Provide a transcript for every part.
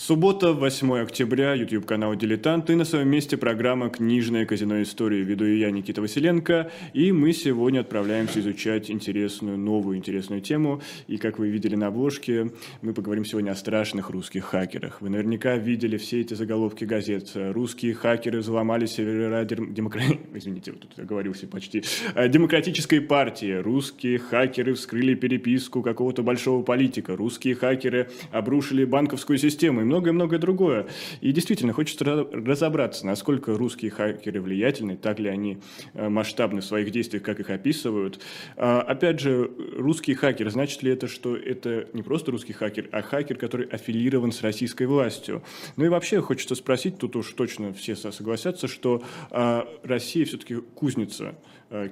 Суббота, 8 октября, YouTube-канал «Дилетант» и на своем месте программа «Книжное казино истории». Веду я, Никита Василенко, и мы сегодня отправляемся изучать интересную, новую интересную тему. И, как вы видели на обложке, мы поговорим сегодня о страшных русских хакерах. Вы наверняка видели все эти заголовки газет. «Русские хакеры взломали сервера демокра... Извините, вот тут оговорился почти. Демократической партии. Русские хакеры вскрыли переписку какого-то большого политика. Русские хакеры обрушили банковскую систему многое-многое другое. И действительно, хочется разобраться, насколько русские хакеры влиятельны, так ли они э, масштабны в своих действиях, как их описывают. А, опять же, русский хакер, значит ли это, что это не просто русский хакер, а хакер, который аффилирован с российской властью? Ну и вообще хочется спросить, тут уж точно все согласятся, что а, Россия все-таки кузница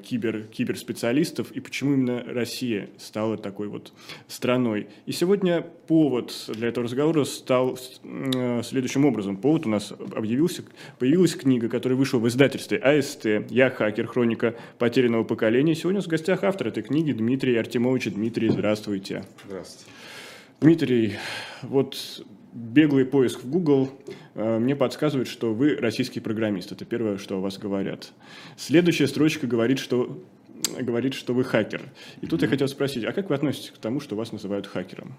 кибер, киберспециалистов и почему именно Россия стала такой вот страной. И сегодня повод для этого разговора стал э, следующим образом. Повод у нас объявился, появилась книга, которая вышла в издательстве АСТ «Я хакер. Хроника потерянного поколения». Сегодня в гостях автор этой книги Дмитрий Артемович. Дмитрий, здравствуйте. Здравствуйте. Дмитрий, вот беглый поиск в Google э, мне подсказывает, что вы российский программист. Это первое, что о вас говорят. Следующая строчка говорит, что говорит, что вы хакер. И тут mm-hmm. я хотел спросить, а как вы относитесь к тому, что вас называют хакером?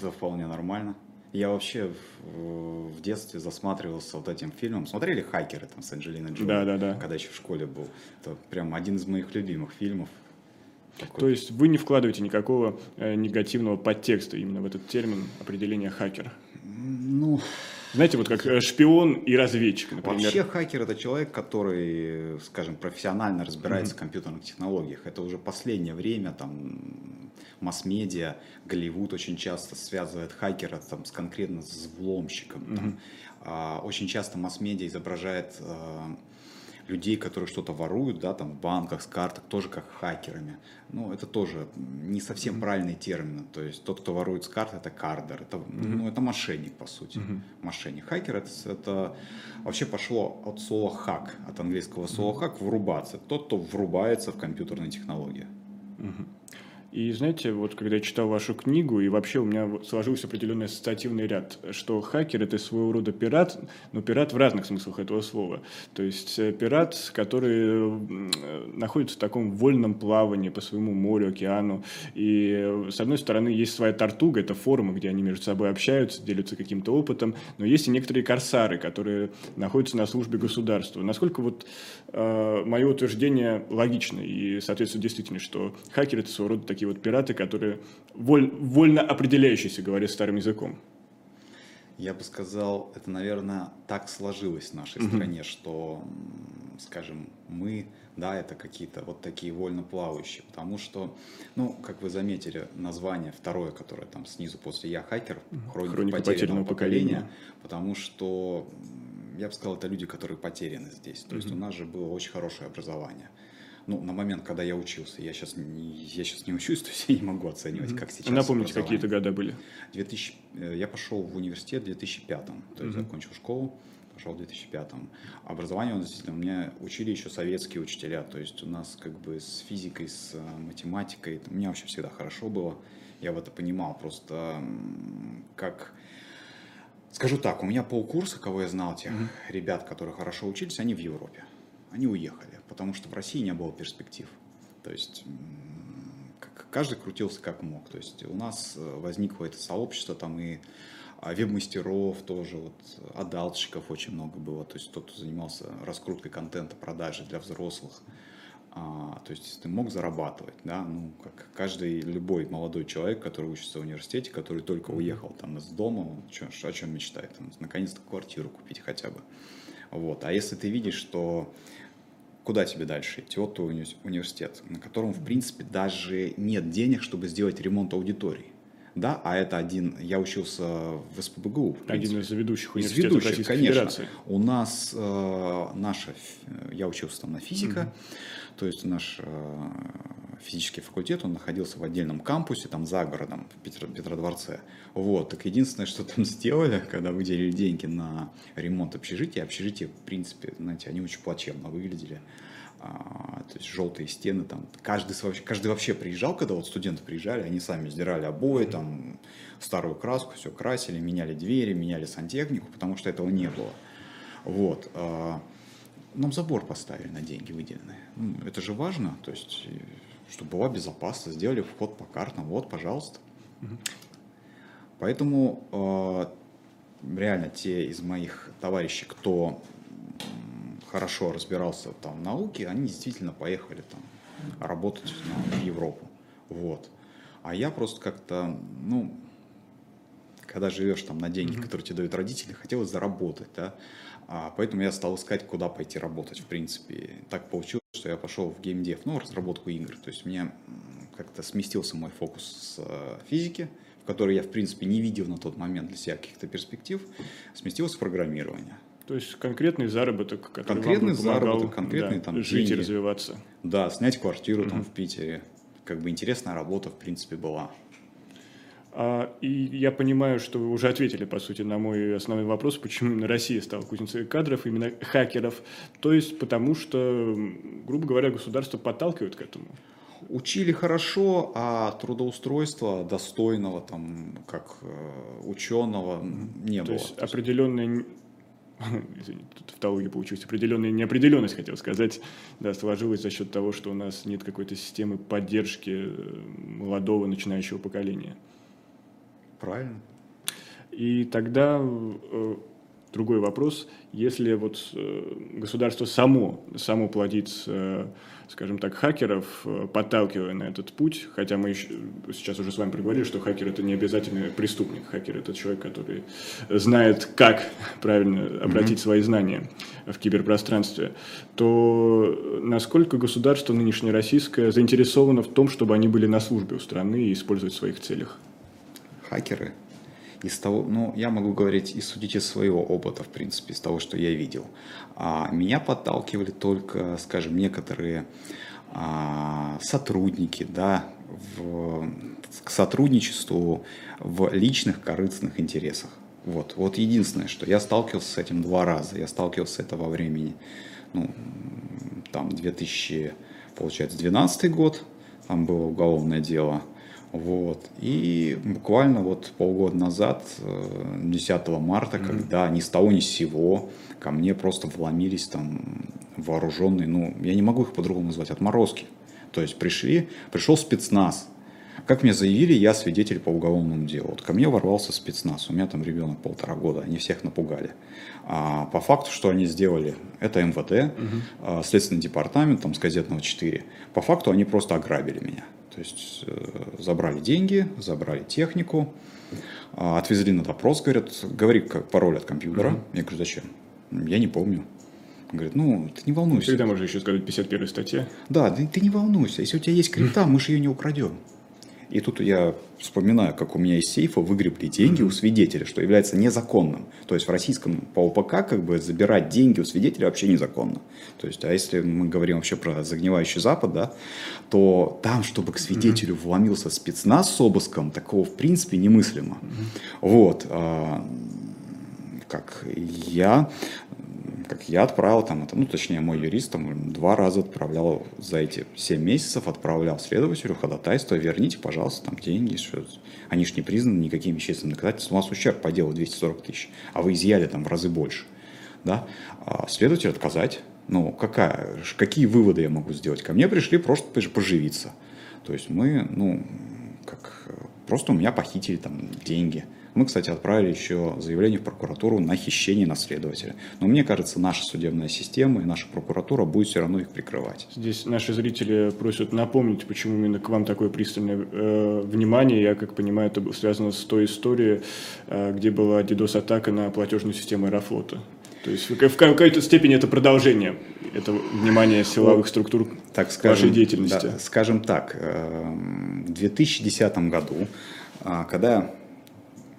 Да вполне нормально. Я вообще в, в детстве засматривался вот этим фильмом. Смотрели «Хакеры» там с Анджелиной Джоли? Да, да, да. Когда еще в школе был. Это прям один из моих любимых фильмов. Такой. То есть вы не вкладываете никакого э, негативного подтекста именно в этот термин определения хакера? Ну, знаете, вот как э, шпион и разведчик, например. Вообще хакер это человек, который, скажем, профессионально разбирается mm-hmm. в компьютерных технологиях. Это уже последнее время, там, масс-медиа, Голливуд очень часто связывает хакера там, с конкретно с взломщиком. Mm-hmm. Там. А, очень часто масс-медиа изображает а, людей, которые что-то воруют, да, там в банках, с карток, тоже как хакерами. Ну, это тоже не совсем mm-hmm. правильный термин. То есть тот, кто ворует с карт, это кардер, это, mm-hmm. ну, это мошенник, по сути. Mm-hmm. Мошенник. Хакер это, это вообще пошло от слова хак, от английского слова mm-hmm. хак, врубаться. Тот, кто врубается в компьютерные технологии. Mm-hmm. И знаете, вот когда я читал вашу книгу, и вообще у меня сложился определенный ассоциативный ряд, что хакер – это своего рода пират, но пират в разных смыслах этого слова. То есть э, пират, который находится в таком вольном плавании по своему морю, океану. И э, с одной стороны есть своя тортуга, это форумы, где они между собой общаются, делятся каким-то опытом, но есть и некоторые корсары, которые находятся на службе государства. Насколько вот э, мое утверждение логично и соответствует действительно, что хакер – это своего рода такие такие вот пираты, которые воль, вольно определяющиеся, говоря старым языком. Я бы сказал, это, наверное, так сложилось в нашей mm-hmm. стране, что, скажем, мы, да, это какие-то вот такие вольно плавающие, потому что, ну, как вы заметили, название второе, которое там снизу после «Я хакер», «Хроника, Хроника потерянного, потерянного поколения», поколения, потому что, я бы сказал, это люди, которые потеряны здесь. То mm-hmm. есть у нас же было очень хорошее образование ну, на момент, когда я учился, я сейчас не, я сейчас не учусь, то есть я не могу оценивать, mm-hmm. как сейчас. Напомните, какие-то года были? 2000, э, я пошел в университет в 2005, то есть mm-hmm. закончил школу, пошел в 2005. Образование, он, действительно, у меня учили еще советские учителя, то есть у нас как бы с физикой, с э, математикой, у меня вообще всегда хорошо было, я в это понимал, просто как... Скажу так, у меня полкурса, кого я знал, тех mm-hmm. ребят, которые хорошо учились, они в Европе. Они уехали потому что в России не было перспектив. То есть каждый крутился как мог. То есть у нас э, возникло это сообщество, там и а, веб-мастеров тоже, вот, адалтщиков очень много было, то есть тот, кто занимался раскруткой контента, продажей для взрослых. А, то есть ты мог зарабатывать, да, ну, как каждый, любой молодой человек, который учится в университете, который только уехал там из дома, чё, о чем мечтает? Наконец-то квартиру купить хотя бы. Вот. А если ты видишь, что куда тебе дальше идти? Вот твой уни- университет, на котором, в принципе, даже нет денег, чтобы сделать ремонт аудитории. Да, а это один, я учился в СПБГУ. В один из ведущих из ведущих, Российской конечно. Федерации. У нас э, наша, я учился там на физика, mm-hmm. то есть наш э, физический факультет, он находился в отдельном кампусе, там за городом, в Петро, Петродворце. Вот, так единственное, что там сделали, когда выделили деньги на ремонт общежития, общежитие, в принципе, знаете, они очень плачевно выглядели. А, то есть желтые стены, там, каждый, каждый вообще приезжал, когда вот студенты приезжали, они сами сдирали обои, там, старую краску, все красили, меняли двери, меняли сантехнику, потому что этого не было. Вот. А, нам забор поставили на деньги выделенные. Ну, это же важно, то есть, чтобы была безопасность, сделали вход по картам, вот, пожалуйста. Поэтому а, реально те из моих товарищей, кто хорошо разбирался там в науке, они действительно поехали там работать в Европу. Вот. А я просто как-то, ну, когда живешь там на деньги, mm-hmm. которые тебе дают родители, хотелось заработать, да. А, поэтому я стал искать, куда пойти работать, в принципе. Так получилось, что я пошел в геймдев, ну, разработку игр. То есть у меня как-то сместился мой фокус с э, физики, в которой я, в принципе, не видел на тот момент для себя каких-то перспектив, сместился в программирование. То есть конкретный заработок, который конкретный вам помогал, заработок, конкретный да, там жить деньги. и развиваться. Да, снять квартиру mm-hmm. там в Питере. Как бы интересная работа, в принципе, была. А, и я понимаю, что вы уже ответили, по сути, на мой основной вопрос, почему именно Россия стала кузницей кадров, именно хакеров. То есть потому что, грубо говоря, государство подталкивает к этому. Учили хорошо, а трудоустройства достойного, там, как э, ученого, не То было. Есть определенная извините, тут тавтология получилась, определенная неопределенность, хотел сказать, да, сложилась за счет того, что у нас нет какой-то системы поддержки э, молодого начинающего поколения. Правильно. И тогда э, другой вопрос, если вот э, государство само, само плодит, э, скажем так, хакеров, подталкивая на этот путь, хотя мы еще, сейчас уже с вами проговорили, что хакер это не обязательно преступник, хакер это человек, который знает, как правильно обратить mm-hmm. свои знания в киберпространстве, то насколько государство нынешнее российское заинтересовано в том, чтобы они были на службе у страны и использовать в своих целях? Хакеры из того, ну, я могу говорить и судить из своего опыта, в принципе, из того, что я видел. А меня подталкивали только, скажем, некоторые а, сотрудники, да, в, к сотрудничеству в личных корыстных интересах. Вот, вот единственное, что я сталкивался с этим два раза. Я сталкивался с этого времени, ну, там, 2000, получается, 12 год, там было уголовное дело – вот. И буквально вот полгода назад, 10 э, марта, mm-hmm. когда ни с того ни с сего ко мне просто вломились там вооруженные, ну, я не могу их по-другому назвать, отморозки. То есть пришли, пришел спецназ. Как мне заявили, я свидетель по уголовному делу. Вот ко мне ворвался спецназ, у меня там ребенок полтора года, они всех напугали. А по факту, что они сделали, это МВД, угу. Следственный департамент там, с газетного 4. По факту они просто ограбили меня. То есть э, забрали деньги, забрали технику, а, отвезли на допрос, говорят, говори как пароль от компьютера. Mm-hmm. Я говорю, зачем? Я не помню. Говорит, ну, ты не волнуйся. Всегда можно еще сказать 51 статья. Да, ты, ты не волнуйся. Если у тебя есть крипта, мы же ее не украдем. И тут я вспоминаю, как у меня из сейфа выгребли деньги у свидетеля, что является незаконным. То есть в российском по ОПК как бы забирать деньги у свидетеля вообще незаконно. То есть, а если мы говорим вообще про загнивающий Запад, да, то там, чтобы к свидетелю вломился спецназ с обыском, такого в принципе немыслимо. Вот. А, как я как я отправил там это, ну, точнее, мой юрист там два раза отправлял за эти 7 месяцев, отправлял следователю ходатайство, верните, пожалуйста, там деньги, что они же не признаны никаким вещественным доказательством, у вас ущерб по делу 240 тысяч, а вы изъяли там в разы больше, да, а следователь отказать, ну, какая, какие выводы я могу сделать? Ко мне пришли просто поживиться, то есть мы, ну, как, просто у меня похитили там деньги, мы, кстати, отправили еще заявление в прокуратуру на хищение наследователя. Но мне кажется, наша судебная система и наша прокуратура будет все равно их прикрывать. Здесь наши зрители просят напомнить, почему именно к вам такое пристальное э, внимание. Я, как понимаю, это связано с той историей, э, где была DDoS-атака на платежную систему Аэрофлота. То есть в какой-то степени это продолжение этого внимания силовых структур так скажем, вашей деятельности. Да, скажем так, э, в 2010 году, а, когда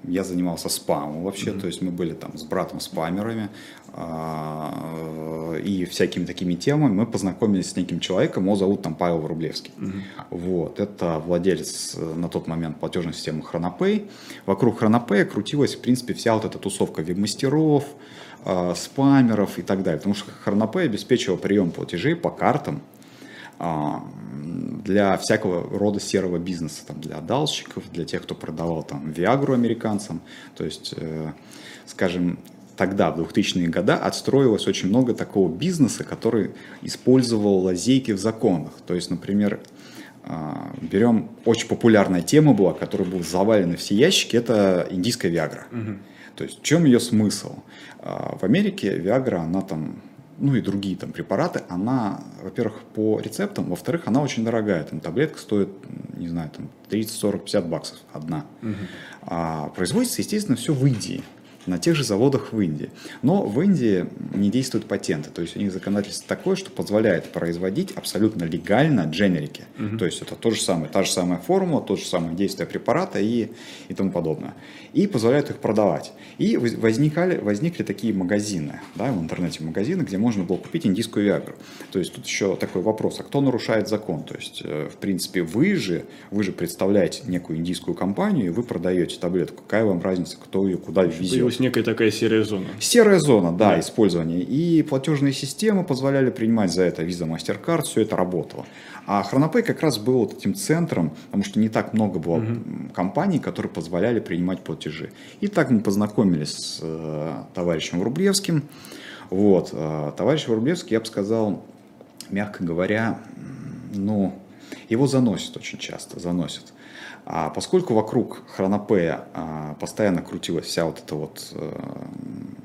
я занимался спамом вообще, mm-hmm. то есть мы были там с братом спамерами э, и всякими такими темами. Мы познакомились с неким человеком, его зовут там Павел Врублевский. Mm-hmm. Вот, это владелец э, на тот момент платежной системы Хронопей. Вокруг Хронопея крутилась, в принципе, вся вот эта тусовка веб-мастеров, э, спамеров и так далее. Потому что Хронопей обеспечивал прием платежей по картам для всякого рода серого бизнеса, там, для отдалщиков, для тех, кто продавал там Виагру американцам. То есть, э, скажем, тогда, в 2000-е годы, отстроилось очень много такого бизнеса, который использовал лазейки в законах. То есть, например, а, берем очень популярная тема была, которая была завалена все ящики, это индийская Виагра. Угу. То есть в чем ее смысл? А, в Америке Виагра, она там, ну и другие там препараты, она, во-первых, по рецептам, во-вторых, она очень дорогая. Там таблетка стоит, не знаю, там 30, 40, 50 баксов одна. Угу. А производится, естественно, все в Индии на тех же заводах в Индии. Но в Индии не действуют патенты, то есть у них законодательство такое, что позволяет производить абсолютно легально дженерики. Угу. То есть это то же самое, та же самая формула, то же самое действие препарата и, и тому подобное. И позволяют их продавать. И возникали, возникли такие магазины, да, в интернете магазины, где можно было купить индийскую виагру. То есть тут еще такой вопрос, а кто нарушает закон? То есть, э, в принципе, вы же, вы же представляете некую индийскую компанию, и вы продаете таблетку. Какая вам разница, кто ее куда везет? Есть некая такая серая зона. Серая зона, да, да. использования. И платежные системы позволяли принимать за это Visa, MasterCard, все это работало. А Хронопей как раз был вот этим центром, потому что не так много было угу. компаний, которые позволяли принимать платежи. И так мы познакомились с э, товарищем Врублевским. Вот, э, товарищ Врублевский, я бы сказал, мягко говоря, ну, его заносит очень часто, заносит. А поскольку вокруг хронопея а, постоянно крутилась вся вот эта вот э,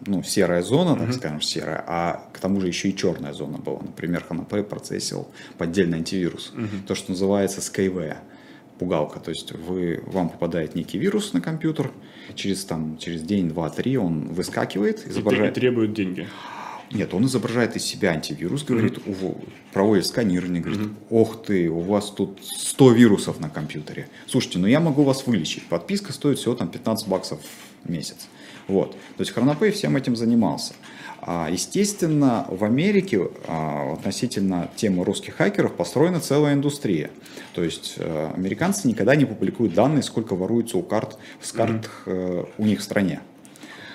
ну, серая зона, так mm-hmm. скажем, серая, а к тому же еще и черная зона была. Например, хронопей процессил поддельный антивирус, mm-hmm. то, что называется Skyway пугалка. То есть вы, вам попадает некий вирус на компьютер, через, там, через день, два, три он выскакивает, изображает... И требует деньги. Нет, он изображает из себя антивирус, говорит, mm-hmm. проводит сканирование, говорит, mm-hmm. ох ты, у вас тут 100 вирусов на компьютере. Слушайте, ну я могу вас вылечить. Подписка стоит всего там 15 баксов в месяц. Вот. То есть Хронопей всем этим занимался. А, естественно, в Америке а, относительно темы русских хакеров построена целая индустрия. То есть а, американцы никогда не публикуют данные, сколько воруется у карт, с карт mm-hmm. у них в стране.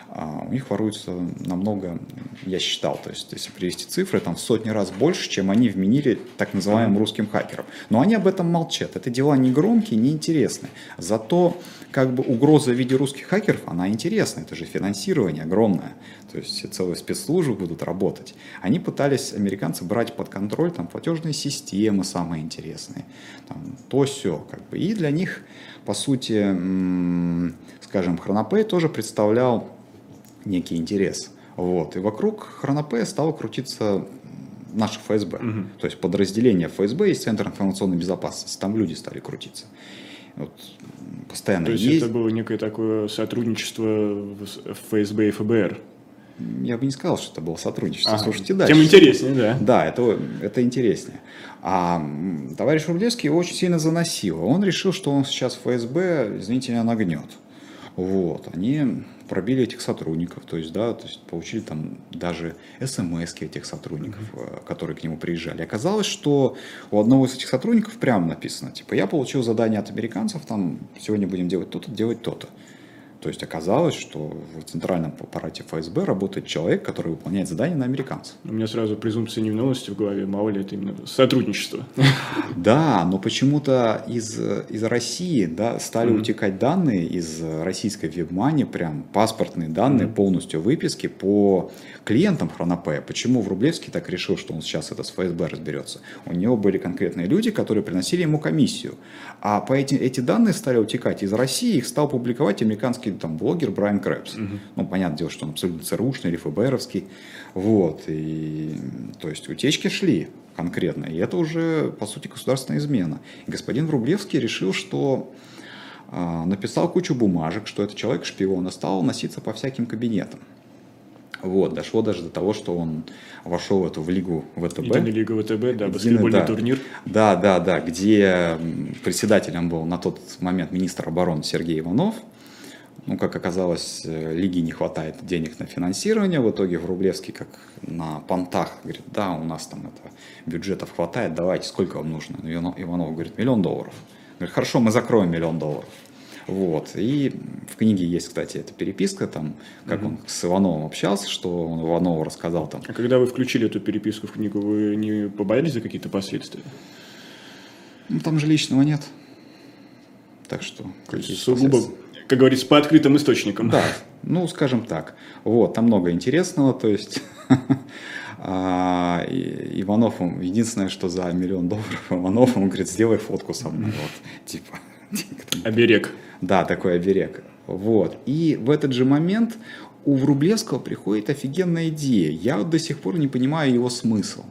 А у них воруется намного, я считал, то есть если привести цифры, там в сотни раз больше, чем они вменили так называемым русским хакерам. Но они об этом молчат. Это дела не громкие, не интересные. Зато как бы угроза в виде русских хакеров, она интересная. Это же финансирование огромное. То есть целые спецслужбы будут работать. Они пытались, американцы, брать под контроль там платежные системы самые интересные. Там, то все. Как бы. И для них, по сути, скажем, Хронопей тоже представлял некий интерес. Вот. И вокруг Хронопея стало крутиться наше ФСБ. Угу. То есть подразделение ФСБ есть Центр информационной безопасности. Там люди стали крутиться. Вот, постоянно То есть есть. это было некое такое сотрудничество ФСБ и ФБР? Я бы не сказал, что это было сотрудничество. Ага. Слушайте дальше. Тем интереснее, да. Да, это, это интереснее. А товарищ Рублевский его очень сильно заносил. Он решил, что он сейчас ФСБ, извините меня, нагнет. Вот. Они пробили этих сотрудников, то есть, да, то есть получили там даже смс этих сотрудников, mm-hmm. которые к нему приезжали. Оказалось, что у одного из этих сотрудников прямо написано, типа, я получил задание от американцев, там, сегодня будем делать то-то, делать то-то. То есть оказалось, что в центральном аппарате ФСБ работает человек, который выполняет задания на американцев. У меня сразу презумпция невиновности в голове, мало ли это именно сотрудничество. Да, но почему-то из, из России да, стали mm-hmm. утекать данные из российской вебмани, прям паспортные данные, mm-hmm. полностью выписки по клиентам Хронопея. Почему Врублевский так решил, что он сейчас это с ФСБ разберется? У него были конкретные люди, которые приносили ему комиссию. А по эти, эти данные стали утекать из России, их стал публиковать американский там, блогер Брайан Крэпс. Угу. Ну, понятное дело, что он абсолютно ЦРУшный или ФБРовский. Вот. И, то есть утечки шли конкретно. И это уже, по сути, государственная измена. И господин Врублевский решил, что э, написал кучу бумажек, что этот человек шпион, и стал носиться по всяким кабинетам. Вот, дошло даже до того, что он вошел в эту в лигу ВТБ. Единая лига ВТБ, да, баскетбольный да, турнир. Да, да, да, где председателем был на тот момент министр обороны Сергей Иванов. Ну, как оказалось, э, лиги не хватает денег на финансирование. В итоге Врублевский, как на понтах, говорит, да, у нас там это, бюджетов хватает, давайте, сколько вам нужно? Иванов говорит, миллион долларов. Говорит, хорошо, мы закроем миллион долларов. Вот. И в книге есть, кстати, эта переписка, там, как угу. он с Ивановым общался, что он Иванову рассказал там. А когда вы включили эту переписку в книгу, вы не побоялись за какие-то последствия? Ну, там же личного нет. Так что... Сугубо, как говорится, по открытым источникам. Да, ну, скажем так. Вот, там много интересного, то есть... А, Иванов, единственное, что за миллион долларов Иванов, он говорит, сделай фотку со мной. Вот, типа. Оберег. Да, такой оберег. Вот. И в этот же момент у Врублевского приходит офигенная идея. Я вот до сих пор не понимаю его смысл.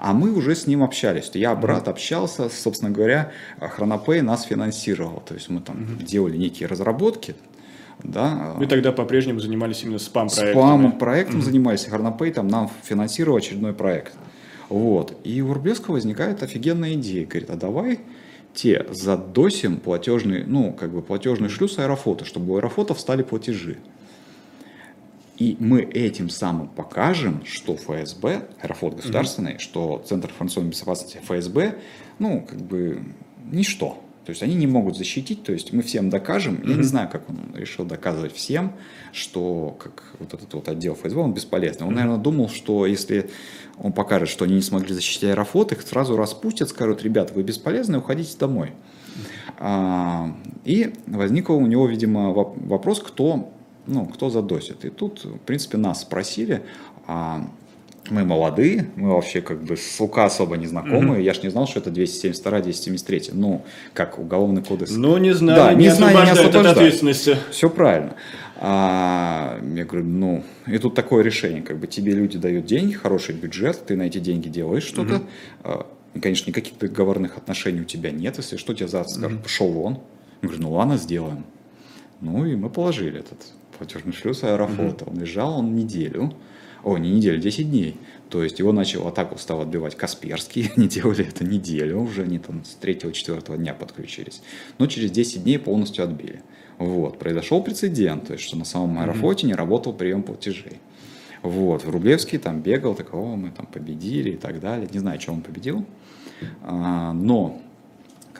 А мы уже с ним общались. Я, брат, общался, собственно говоря, Хронопей нас финансировал. То есть мы там mm-hmm. делали некие разработки, да. Вы тогда по-прежнему занимались именно спам-проектом? Спам-проектом mm-hmm. занимались. Хронопей там нам финансировал очередной проект. Вот. И у Врублевского возникает офигенная идея. Говорит, а давай те задосим платежный, ну, как бы платежный шлюз аэрофото, чтобы у аэрофота встали платежи. И мы этим самым покажем, что ФСБ, Аэрофлот государственный, mm-hmm. что Центр информационной безопасности ФСБ, ну, как бы, ничто. То есть они не могут защитить, то есть мы всем докажем, mm-hmm. я не знаю, как он решил доказывать всем, что как вот этот вот отдел ФСБ, он бесполезный. Он, mm-hmm. наверное, думал, что если он покажет, что они не смогли защитить Аэрофлот, их сразу распустят, скажут, ребята, вы бесполезны, уходите домой. А, и возник у него, видимо, вопрос, кто ну, кто задосит. И тут, в принципе, нас спросили, а мы молодые, мы вообще как бы с УК особо не знакомы. Mm-hmm. Я ж не знал, что это 272, 273. Ну, как уголовный кодекс. Ну, не знаю, да, не, не знаю, не освобождает от ответственности. Все правильно. А, я говорю, ну, и тут такое решение, как бы тебе люди дают деньги, хороший бюджет, ты на эти деньги делаешь что-то. Mm-hmm. И, конечно, никаких договорных отношений у тебя нет. Если что, тебе завтра скажут, mm-hmm. пошел вон. Я говорю, ну ладно, сделаем. Ну и мы положили этот платежный шлюз Аэрофлота. Mm-hmm. Он лежал он неделю, о, не неделю, 10 дней. То есть его начал атаку стал отбивать Касперский. Они делали это неделю, уже они там с 3-4 дня подключились. Но через 10 дней полностью отбили. Вот, произошел прецедент, то есть, что на самом Аэрофлоте mm-hmm. не работал прием платежей. Вот, Рублевский там бегал, такого мы там победили и так далее. Не знаю, что он победил. А, но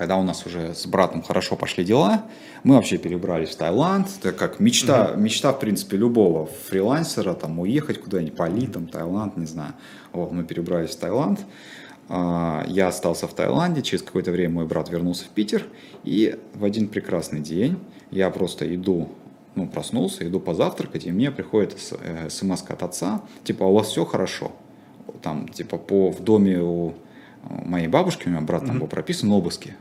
когда у нас уже с братом хорошо пошли дела, мы вообще перебрались в Таиланд. Это как мечта, угу. мечта, в принципе, любого фрилансера, там, уехать куда-нибудь, Бали, там, Таиланд, не знаю. Вот, мы перебрались в Таиланд. А, я остался в Таиланде, через какое-то время мой брат вернулся в Питер, и в один прекрасный день я просто иду, ну, проснулся, иду позавтракать, и мне приходит э, смс от отца, типа, «А у вас все хорошо, там, типа, по, в доме у моей бабушки, у меня брат там был прописан, обыски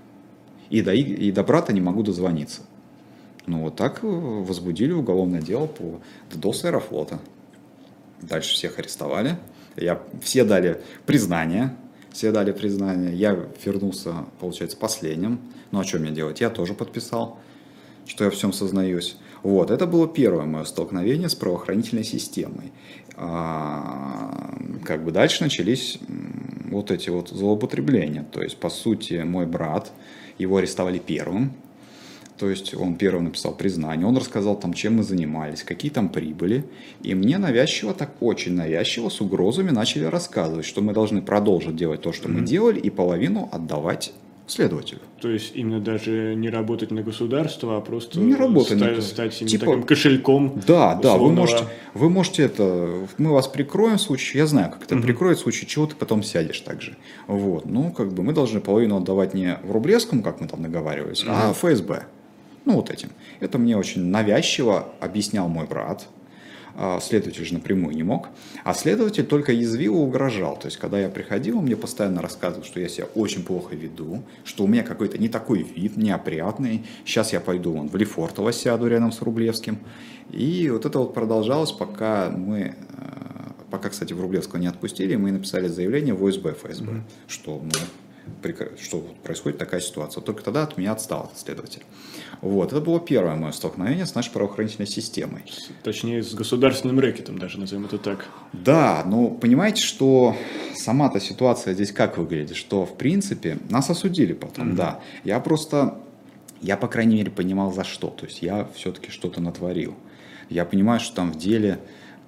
и до, и до брата не могу дозвониться. Ну, вот так возбудили уголовное дело по ДДОС Аэрофлота. Дальше всех арестовали. Я, все дали признание. Все дали признание. Я вернулся, получается, последним. Ну, а что мне делать? Я тоже подписал, что я всем сознаюсь. Вот, это было первое мое столкновение с правоохранительной системой. А, как бы дальше начались вот эти вот злоупотребления. То есть, по сути, мой брат, его арестовали первым, то есть он первым написал признание, он рассказал там, чем мы занимались, какие там прибыли. И мне навязчиво, так очень навязчиво, с угрозами начали рассказывать, что мы должны продолжить делать то, что mm-hmm. мы делали, и половину отдавать следователю. То есть именно даже не работать на государство, а просто не работать стать, на... стать типа, таким кошельком. Да, да, вы можете, вы можете это, мы вас прикроем в случае, я знаю, как это угу. прикроет в случае чего ты потом сядешь также. Вот, ну как бы мы должны половину отдавать не в Рублевском, как мы там договаривались, угу. а ФСБ. Ну вот этим. Это мне очень навязчиво объяснял мой брат, следователь же напрямую не мог, а следователь только язвил и угрожал. То есть, когда я приходил, он мне постоянно рассказывал, что я себя очень плохо веду, что у меня какой-то не такой вид, неопрятный. Сейчас я пойду вон, в Лефортово сяду рядом с Рублевским. И вот это вот продолжалось, пока мы, э, пока, кстати, в Рублевского не отпустили, мы написали заявление в ОСБ ФСБ, mm-hmm. что ну, что происходит такая ситуация. Только тогда от меня отстал этот следователь. Вот, это было первое мое столкновение с нашей правоохранительной системой. Точнее, с государственным рэкетом даже, назовем это так. Да, но понимаете, что сама-то ситуация здесь как выглядит, что, в принципе, нас осудили потом, mm-hmm. да. Я просто, я, по крайней мере, понимал за что. То есть я все-таки что-то натворил. Я понимаю, что там в деле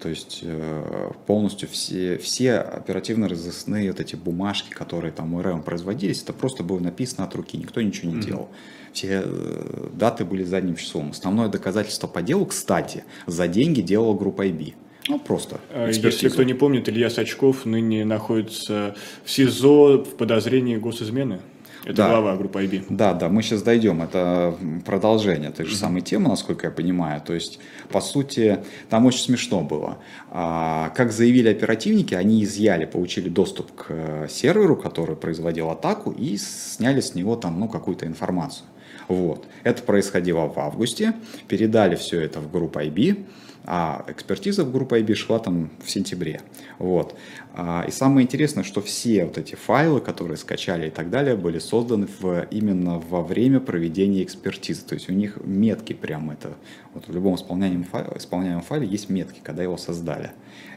то есть э, полностью все, все оперативно-розыскные вот эти бумажки, которые там у РМ производились, это просто было написано от руки, никто ничего не mm-hmm. делал. Все э, даты были задним числом. Основное доказательство по делу, кстати, за деньги делала группа IB. Ну, просто. А если кто не помнит, Илья Сачков ныне находится в СИЗО в подозрении госизмены. Это Да. глава группы IB. Да, да, мы сейчас дойдем. Это продолжение той же самой темы, насколько я понимаю. То есть, по сути, там очень смешно было. А, Как заявили оперативники, они изъяли, получили доступ к э, серверу, который производил атаку, и сняли с него там, ну, какую-то информацию. Вот. Это происходило в августе. Передали все это в группу IB. А экспертиза в группу IB шла там в сентябре. Вот. А, И самое интересное, что все вот эти файлы, которые скачали и так далее, были созданы в, именно во время проведения экспертизы. То есть у них метки прям это, вот в любом исполняемом файле, исполняемом файле есть метки, когда его создали.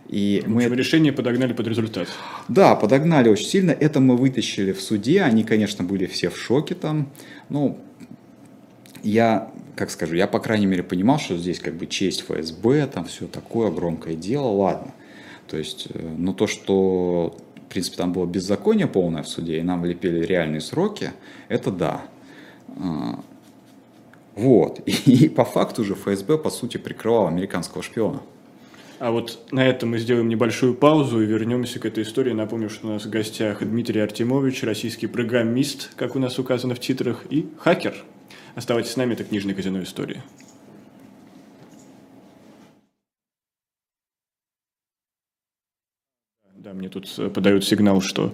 И В мы общем, решение подогнали под результат. да, подогнали очень сильно. Это мы вытащили в суде. Они, конечно, были все в шоке там. Ну, я, как скажу, я, по крайней мере, понимал, что здесь как бы честь ФСБ, там все такое громкое дело, ладно. То есть, э, но то, что, в принципе, там было беззаконие полное в суде, и нам влепили реальные сроки, это да. А, Вот. И по факту же ФСБ, по сути, прикрывал американского шпиона. А вот на этом мы сделаем небольшую паузу и вернемся к этой истории. Напомню, что у нас в гостях Дмитрий Артемович, российский программист, как у нас указано в титрах, и хакер. Оставайтесь с нами, это книжное казино истории. Мне тут э, подают сигнал, что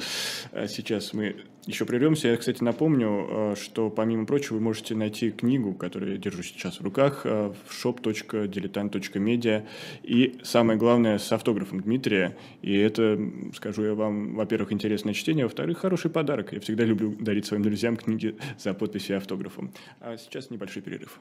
э, сейчас мы еще прервемся. Я, кстати, напомню, э, что, помимо прочего, вы можете найти книгу, которую я держу сейчас в руках, в shop.diletant.media. И самое главное, с автографом Дмитрия. И это, скажу я вам, во-первых, интересное чтение, во-вторых, хороший подарок. Я всегда люблю дарить своим друзьям книги за подписью и автографом. А сейчас небольшой перерыв.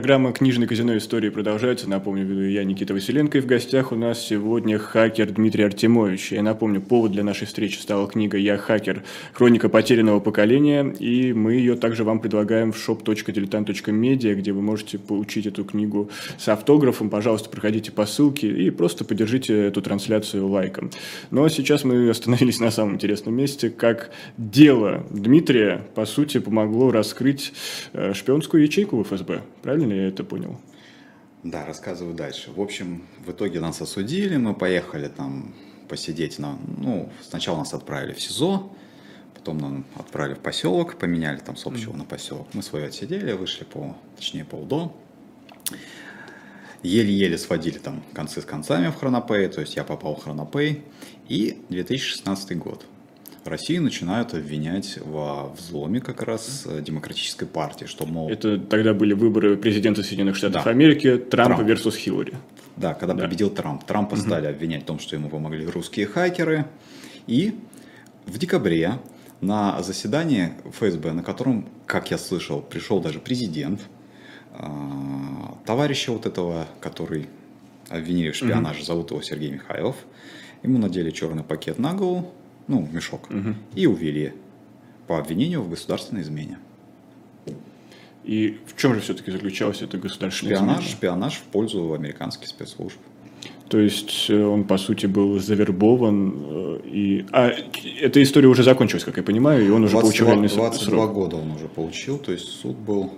Программа «Книжное казино. Истории» продолжается. Напомню, веду я, Никита Василенко, и в гостях у нас сегодня хакер Дмитрий Артемович. Я напомню, повод для нашей встречи стала книга «Я хакер. Хроника потерянного поколения», и мы ее также вам предлагаем в shop.diletant.media, где вы можете получить эту книгу с автографом. Пожалуйста, проходите по ссылке и просто поддержите эту трансляцию лайком. Ну а сейчас мы остановились на самом интересном месте, как дело Дмитрия, по сути, помогло раскрыть э, шпионскую ячейку в ФСБ. Правильно ли я это понял? Да, рассказываю дальше. В общем, в итоге нас осудили, мы поехали там посидеть на... Ну, сначала нас отправили в СИЗО, потом нам отправили в поселок, поменяли там с общего на поселок. Мы свое отсидели, вышли по, точнее, по УДО. Еле-еле сводили там концы с концами в Хронопей, то есть я попал в Хронопей. И 2016 год. Россию начинают обвинять во взломе как раз э, демократической партии, что, мол, Это тогда были выборы президента Соединенных Штатов Да. Америки, Трампа Трамп. versus Хиллари. Да, когда Да. победил Трамп. Трампа стали обвинять в том, что ему помогли русские хакеры. И в декабре на заседание ФСБ, на котором, как я слышал, пришел даже президент, а, товарища вот этого, который обвинили в шпионаже, зовут его Сергей Михайлов, ему надели черный пакет на голову, ну, мешок, и увели по обвинению в государственной измене. И в чем же все-таки заключалась эта государственная Шпионаж, измена? шпионаж в пользу американских спецслужб. То есть э, он, по сути, был завербован. э, И... А эта история уже закончилась, как я понимаю, и он уже получил 22, реальный с- 22 срок. года он уже получил, то есть суд был.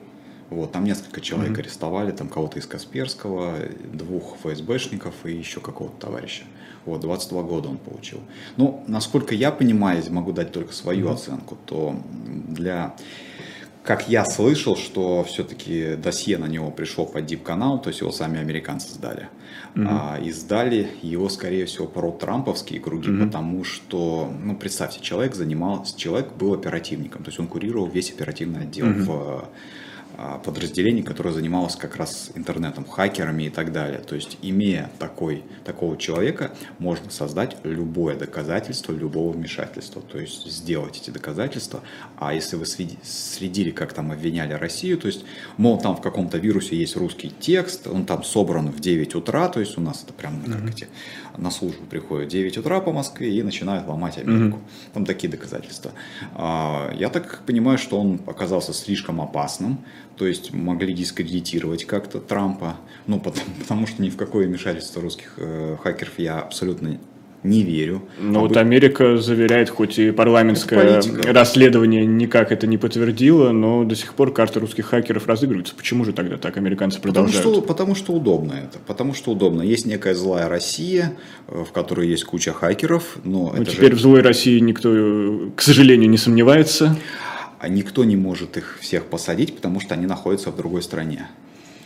Вот, там несколько человек арестовали, там кого-то из Касперского, двух ФСБшников и еще какого-то товарища. Вот, 22 года он получил. Ну, насколько я понимаю, могу дать только свою оценку, то для как я слышал, что все-таки досье на него пришло под дип-канал, то есть его сами американцы сдали. Mm-hmm. А, и сдали его, скорее всего, про трамповские круги, mm-hmm. потому что, ну, представьте, человек занимался, человек был оперативником, то есть он курировал весь оперативный отдел mm-hmm. в подразделений, которое занималось как раз интернетом, хакерами и так далее. То есть, имея такой, такого человека, можно создать любое доказательство любого вмешательства. То есть, сделать эти доказательства. А если вы следили, как там обвиняли Россию, то есть, мол, там в каком-то вирусе есть русский текст, он там собран в 9 утра, то есть, у нас это прям как mm-hmm. эти на службу приходят в 9 утра по Москве и начинают ломать Америку. Mm-hmm. Там такие доказательства. А, я так понимаю, что он оказался слишком опасным, то есть могли дискредитировать как-то Трампа, ну потому, потому что ни в какое вмешательство русских э, хакеров я абсолютно не верю. Но а вот Америка заверяет, хоть и парламентское расследование никак это не подтвердило, но до сих пор карты русских хакеров разыгрываются. Почему же тогда так американцы продолжают? Потому что, потому что удобно это. Потому что удобно. Есть некая злая Россия, э, в которой есть куча хакеров. Но ну, теперь же... в злой России никто, к сожалению, не сомневается. А никто не может их всех посадить, потому что они находятся в другой стране.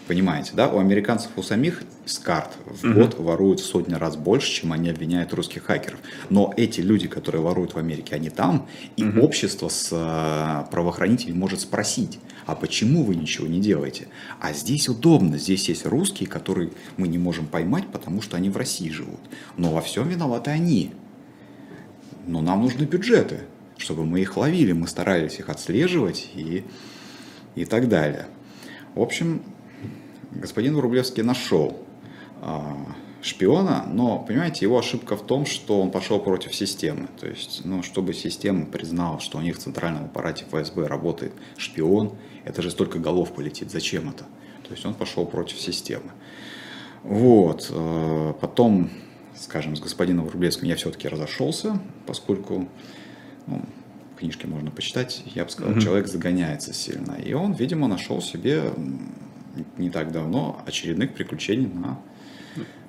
Понимаете, да? У американцев у самих с карт в uh-huh. год воруют в сотни раз больше, чем они обвиняют русских хакеров. Но эти люди, которые воруют в Америке, они там, и uh-huh. общество с э, правоохранителями может спросить, а почему вы ничего не делаете? А здесь удобно, здесь есть русские, которые мы не можем поймать, потому что они в России живут. Но во всем виноваты они. Но нам нужны бюджеты, чтобы мы их ловили, мы старались их отслеживать и, и так далее. В общем, господин Врублевский нашел а, шпиона, но, понимаете, его ошибка в том, что он пошел против системы. То есть, ну, чтобы система признала, что у них в центральном аппарате ФСБ работает шпион, это же столько голов полетит, зачем это? То есть он пошел против системы. Вот. А, потом, скажем, с господином Врублевским я все-таки разошелся, поскольку ну, в книжке можно почитать, я бы сказал, mm-hmm. человек загоняется сильно. И он, видимо, нашел себе не так давно очередных приключений на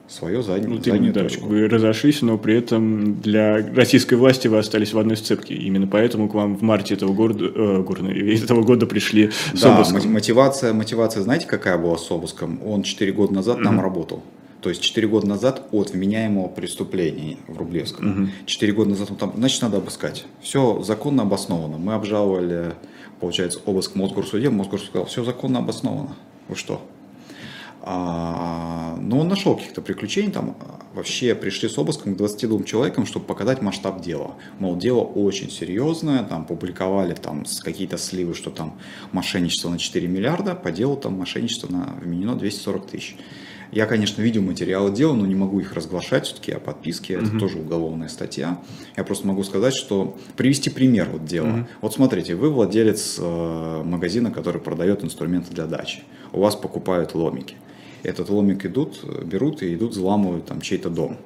свою заднюю, ну, заднюю да, точку. Вы разошлись, но при этом для российской власти вы остались в одной сцепке. Именно поэтому к вам в марте этого года, э, года, этого года пришли с да, обыском. мотивация, мотивация, знаете, какая была с обыском? Он 4 года назад mm-hmm. нам работал. То есть 4 года назад от вменяемого преступления в Рублевском. Угу. 4 года назад он там, значит, надо обыскать. Все законно обосновано. Мы обжаловали, получается, обыск в Мосгорсуде. Мосгорсуд сказал, все законно обосновано. Вы что? А, но он нашел каких-то приключений, там вообще пришли с обыском к 22 человекам, чтобы показать масштаб дела. Мол, дело очень серьезное, там публиковали там какие-то сливы, что там мошенничество на 4 миллиарда, по делу там мошенничество на, вменено 240 тысяч. Я, конечно, видел материалы дела, но не могу их разглашать все-таки о подписке. Это mm-hmm. тоже уголовная статья. Я просто могу сказать, что привести пример вот дела. Mm-hmm. Вот смотрите, вы владелец э, магазина, который продает инструменты для дачи. У вас покупают ломики. Этот ломик идут, берут и идут взламывают там чей-то дом.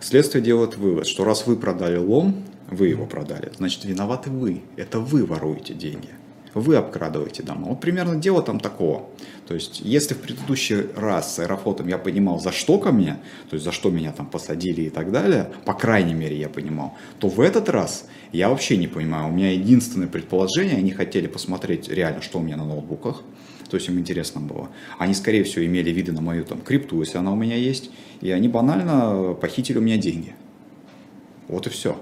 Следствие делает вывод, что раз вы продали лом, вы его продали, значит виноваты вы. Это вы воруете деньги вы обкрадываете дома. Вот примерно дело там такого. То есть, если в предыдущий раз с аэрофлотом я понимал, за что ко мне, то есть за что меня там посадили и так далее, по крайней мере я понимал, то в этот раз я вообще не понимаю. У меня единственное предположение, они хотели посмотреть реально, что у меня на ноутбуках, то есть им интересно было. Они, скорее всего, имели виды на мою там крипту, если она у меня есть, и они банально похитили у меня деньги. Вот и все.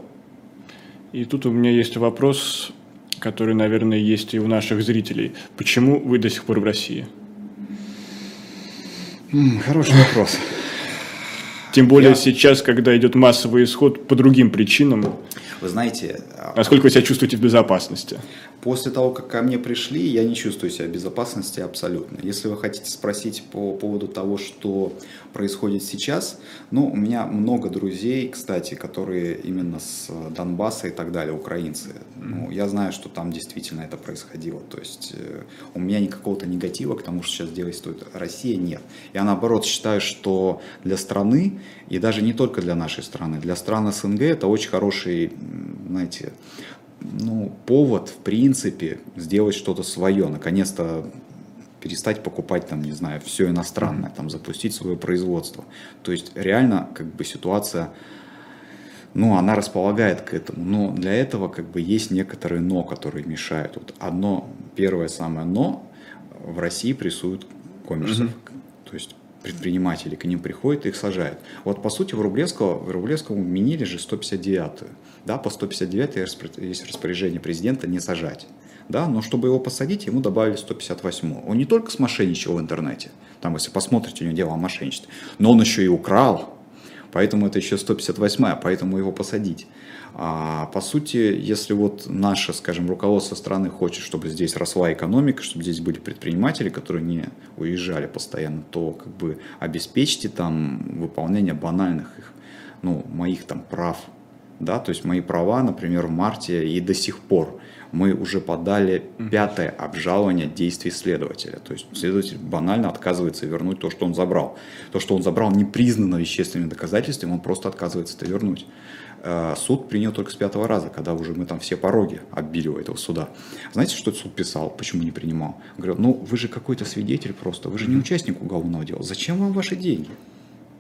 И тут у меня есть вопрос который, наверное, есть и у наших зрителей. Почему вы до сих пор в России? Хороший вопрос. Тем более Я... сейчас, когда идет массовый исход по другим причинам. Вы знаете... А, Насколько вы себя чувствуете в безопасности? После того, как ко мне пришли, я не чувствую себя в безопасности абсолютно. Если вы хотите спросить по поводу того, что происходит сейчас, ну, у меня много друзей, кстати, которые именно с Донбасса и так далее, украинцы. Ну, я знаю, что там действительно это происходило. То есть э, у меня никакого-то негатива к тому, что сейчас действует Россия, нет. Я наоборот считаю, что для страны, и даже не только для нашей страны, для стран СНГ это очень хороший, знаете, ну, повод, в принципе, сделать что-то свое, наконец-то перестать покупать, там, не знаю, все иностранное, там, запустить свое производство. То есть реально, как бы, ситуация ну, она располагает к этому. Но для этого как бы есть некоторые но, которые мешают. Вот одно, первое самое но в России прессуют коммерсов. Угу. То есть предприниматели к ним приходят и их сажают. Вот по сути в Рублевского, в Рублевского менили же 159-ю. Да, по 159 есть распоряжение президента не сажать. Да, но чтобы его посадить, ему добавили 158. Он не только смошенничал в интернете, там, если посмотрите, у него дело о мошенничестве, но он еще и украл, поэтому это еще 158, поэтому его посадить. А, по сути, если вот наше, скажем, руководство страны хочет, чтобы здесь росла экономика, чтобы здесь были предприниматели, которые не уезжали постоянно, то как бы обеспечьте там выполнение банальных их, ну, моих там прав, да, то есть мои права, например, в марте и до сих пор мы уже подали пятое обжалование действий следователя. То есть следователь банально отказывается вернуть то, что он забрал. То, что он забрал, не признано вещественными доказательствами, он просто отказывается это вернуть. Э, суд принял только с пятого раза, когда уже мы там все пороги оббили у этого суда. Знаете, что суд писал, почему не принимал? Говорил, ну вы же какой-то свидетель просто, вы же не участник уголовного дела. Зачем вам ваши деньги?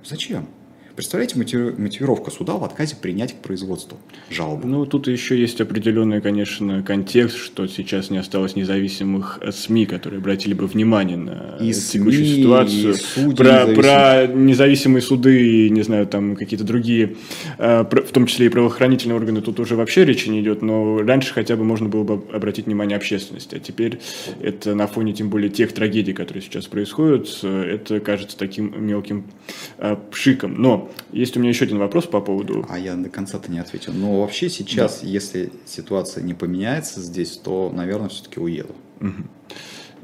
Зачем? Представляете мотивировка суда в отказе принять к производству жалобу? Ну, тут еще есть определенный, конечно, контекст, что сейчас не осталось независимых СМИ, которые обратили бы внимание на и текущую СМИ, ситуацию. И про, про независимые суды и, не знаю, там какие-то другие, э, в том числе и правоохранительные органы, тут уже вообще речи не идет, но раньше хотя бы можно было бы обратить внимание общественности, а теперь это на фоне тем более тех трагедий, которые сейчас происходят, э, это кажется таким мелким э, пшиком. Но есть у меня еще один вопрос по поводу... А я до конца-то не ответил. Но вообще сейчас, да. если ситуация не поменяется здесь, то, наверное, все-таки уеду. Угу.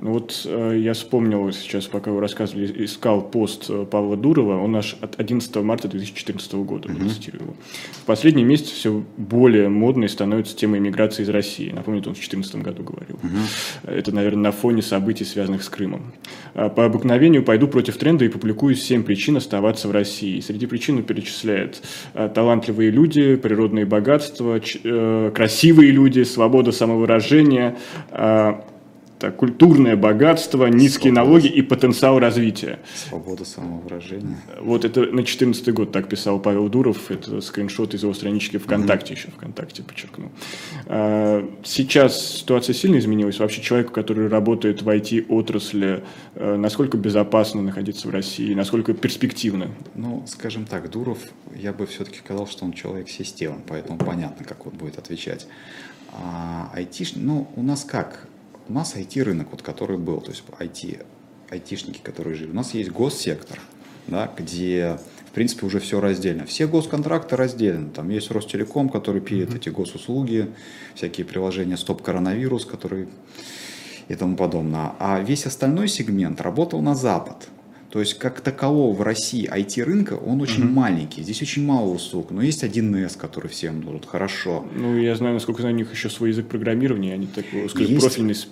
Ну вот э, я вспомнил сейчас, пока вы рассказывали, искал пост э, Павла Дурова, он аж от 11 марта 2014 года, mm-hmm. цитирую В последние месяцы все более модной становится тема иммиграции из России. Напомню, он в 2014 году говорил. Mm-hmm. Это, наверное, на фоне событий, связанных с Крымом. А по обыкновению пойду против тренда и публикую 7 причин оставаться в России. Среди причин он перечисляет э, талантливые люди, природные богатства, красивые люди, свобода самовыражения, э, так, культурное богатство, низкие Свобода. налоги и потенциал развития. Свобода самовыражения. Вот это на 2014 год так писал Павел Дуров, это скриншот из его странички ВКонтакте, mm-hmm. еще ВКонтакте подчеркну. А, сейчас ситуация сильно изменилась. Вообще человеку, который работает в IT-отрасли, э, насколько безопасно находиться в России, насколько перспективно? Ну, скажем так, Дуров, я бы все-таки сказал, что он человек системы, поэтому понятно, как он будет отвечать. А IT, ну, у нас как? У нас IT-рынок, вот, который был, то есть IT, айтишники, которые жили. У нас есть госсектор, да, где, в принципе, уже все раздельно. Все госконтракты разделены. Там есть Ростелеком, который пилит mm-hmm. эти госуслуги, всякие приложения «Стоп-коронавирус», которые и тому подобное. А весь остальной сегмент работал на Запад. То есть, как такового в России IT-рынка, он очень mm-hmm. маленький. Здесь очень мало услуг. Но есть один NES, который всем нужен хорошо. Ну, я знаю, насколько у них еще свой язык программирования, они такой узкопрофильный есть...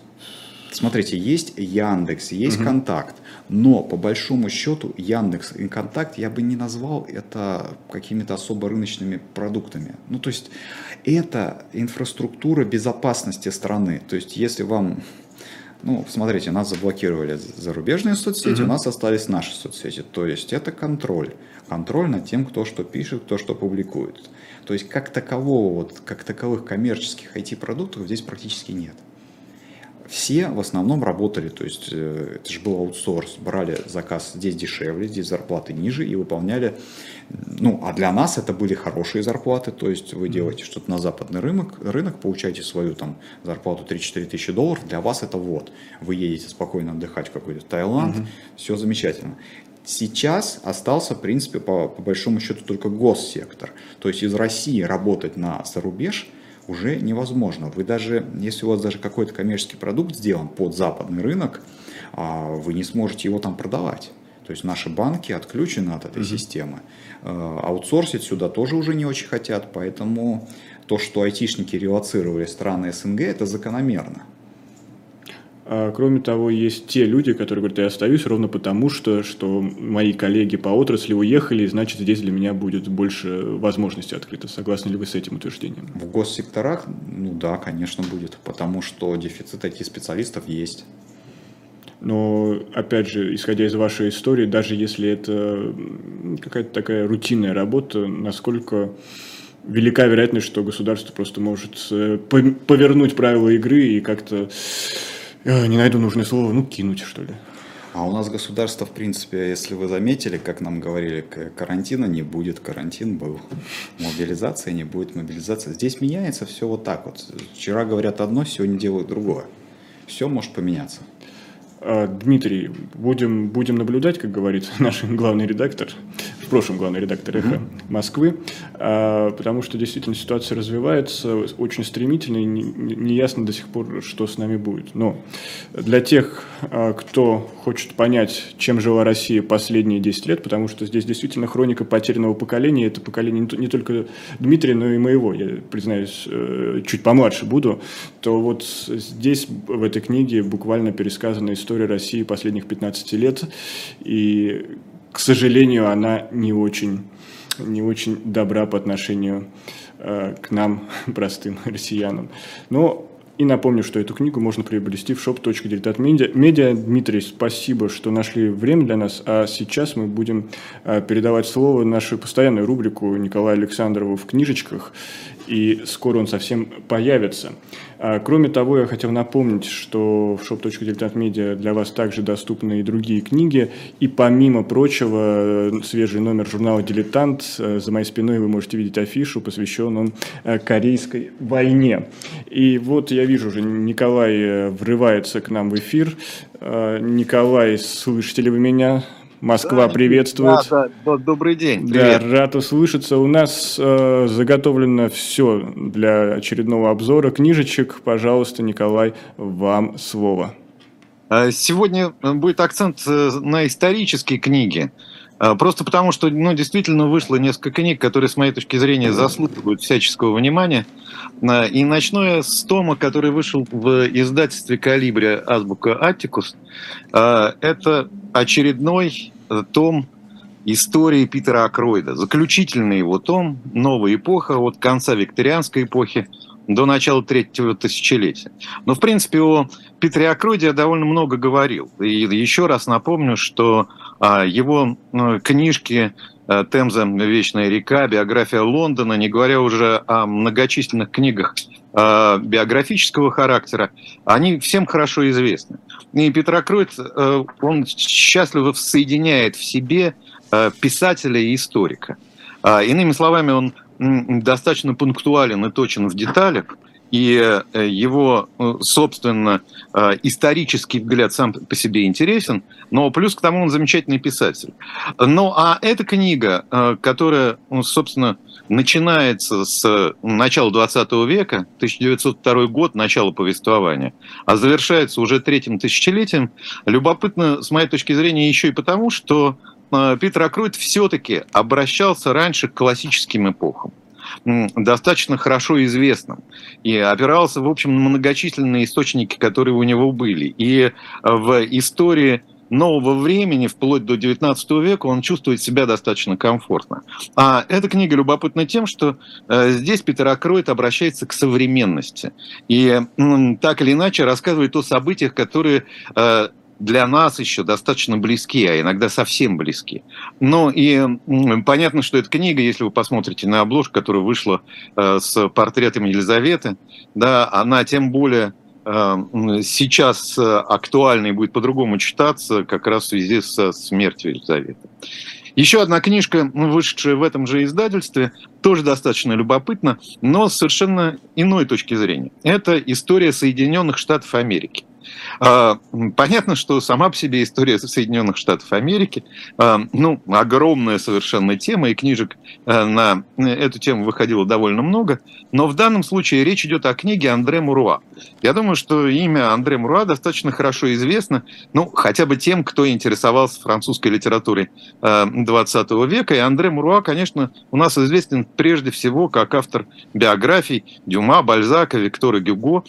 Смотрите, есть Яндекс, есть угу. Контакт, но по большому счету Яндекс и Контакт я бы не назвал это какими-то особо рыночными продуктами. Ну, то есть это инфраструктура безопасности страны. То есть если вам ну, смотрите, нас заблокировали зарубежные соцсети, mm-hmm. у нас остались наши соцсети. То есть это контроль. Контроль над тем, кто что пишет, кто что публикует. То есть как такового, вот, как таковых коммерческих IT-продуктов здесь практически нет все в основном работали, то есть э, это же был аутсорс, брали заказ здесь дешевле, здесь зарплаты ниже и выполняли, ну, а для нас это были хорошие зарплаты, то есть вы делаете что-то на западный рынок, рынок получаете свою там зарплату 3-4 тысячи долларов, для вас это вот, вы едете спокойно отдыхать в какой-то Таиланд, угу. все замечательно. Сейчас остался, в принципе, по, по большому счету только госсектор. То есть из России работать на зарубеж – уже невозможно. Вы даже, если у вас даже какой-то коммерческий продукт сделан под западный рынок, а, вы не сможете его там продавать. То есть наши банки отключены от этой mm-hmm. системы. А, аутсорсить сюда тоже уже не очень хотят, поэтому то, что айтишники релацировали страны СНГ, это закономерно. А, кроме того, есть те люди, которые говорят, я остаюсь ровно потому, что, что мои коллеги по отрасли уехали, значит, здесь для меня будет больше возможностей открыто. Согласны ли вы с этим утверждением? В госсекторах, ну да, конечно, будет, потому что дефицит IT-специалистов есть. Но, опять же, исходя из вашей истории, даже если это какая-то такая рутинная работа, насколько велика вероятность, что государство просто может э, повернуть правила игры и как-то, не найду нужное слово, ну, кинуть, что ли. А у нас государство, в принципе, если вы заметили, как нам говорили, карантина не будет, карантин был, мобилизации не будет, мобилизации. Здесь меняется все вот так вот. Вчера говорят одно, сегодня делают другое. Все может поменяться. А, Дмитрий, будем, будем наблюдать, как говорит наш главный редактор, в прошлом главный редактор «Эхо Москвы», а, потому что действительно ситуация развивается очень стремительно и неясно не до сих пор, что с нами будет. Но для тех, а, кто хочет понять, чем жила Россия последние 10 лет, потому что здесь действительно хроника потерянного поколения, это поколение не только Дмитрия, но и моего, я признаюсь, э, чуть помладше буду, то вот здесь, в этой книге, буквально пересказана история России последних 15 лет, и к сожалению, она не очень, не очень добра по отношению э, к нам, простым россиянам. Но и напомню, что эту книгу можно приобрести в shop.diletant.media. Дмитрий, спасибо, что нашли время для нас. А сейчас мы будем э, передавать слово нашу постоянную рубрику Николаю Александрову в книжечках. И скоро он совсем появится. А, кроме того, я хотел напомнить, что в shop.diletant.media для вас также доступны и другие книги. И помимо прочего, свежий номер журнала «Дилетант». Э, за моей спиной вы можете видеть афишу, посвящен э, Корейской войне. И вот я вижу уже, Николай э, врывается к нам в эфир. Николай, слышите ли вы меня? Москва да, приветствует. Да, да, добрый день. Привет. Да, рад услышаться. У нас э, заготовлено все для очередного обзора книжечек. Пожалуйста, Николай, вам слово. Э, сегодня будет акцент э, на исторические книги. Э, просто потому, что ну, действительно вышло несколько книг, которые, с моей точки зрения, заслуживают всяческого внимания. И начну я с тома, который вышел в издательстве «Калибре» азбука «Аттикус». Это очередной том истории Питера Акройда. Заключительный его том «Новая эпоха» от конца викторианской эпохи до начала третьего тысячелетия. Но, в принципе, о Питере Акройде я довольно много говорил. И еще раз напомню, что а, его ну, книжки э, Темза «Вечная река», биография Лондона, не говоря уже о многочисленных книгах э, биографического характера, они всем хорошо известны. И Петр Акройд, э, он счастливо соединяет в себе писателя и историка. А, иными словами, он достаточно пунктуален и точен в деталях, и э, его, э, собственно, э, исторический взгляд сам по себе интересен, но плюс к тому он замечательный писатель. Ну, а эта книга, которая, ну, собственно, начинается с начала 20 века, 1902 год, начало повествования, а завершается уже третьим тысячелетием, любопытно, с моей точки зрения, еще и потому, что Питер Акруид все-таки обращался раньше к классическим эпохам достаточно хорошо известным и опирался, в общем, на многочисленные источники, которые у него были. И в истории нового времени, вплоть до 19 века, он чувствует себя достаточно комфортно. А эта книга любопытна тем, что э, здесь Питер Акроид обращается к современности. И э, так или иначе рассказывает о событиях, которые э, для нас еще достаточно близки, а иногда совсем близки. Ну и понятно, что эта книга, если вы посмотрите на обложку, которая вышла э, с портретом Елизаветы, да, она тем более э, сейчас актуальна и будет по-другому читаться как раз в связи со смертью Елизаветы. Еще одна книжка, вышедшая в этом же издательстве, тоже достаточно любопытна, но с совершенно иной точки зрения. Это история Соединенных Штатов Америки. А, понятно, что сама по себе история Соединенных Штатов Америки, а, ну, огромная совершенно тема, и книжек а, на эту тему выходило довольно много, но в данном случае речь идет о книге Андре Муруа. Я думаю, что имя Андре Муруа достаточно хорошо известно, ну, хотя бы тем, кто интересовался французской литературой 20 века, и Андре Муруа, конечно, у нас известен прежде всего как автор биографий Дюма, Бальзака, Виктора Гюго,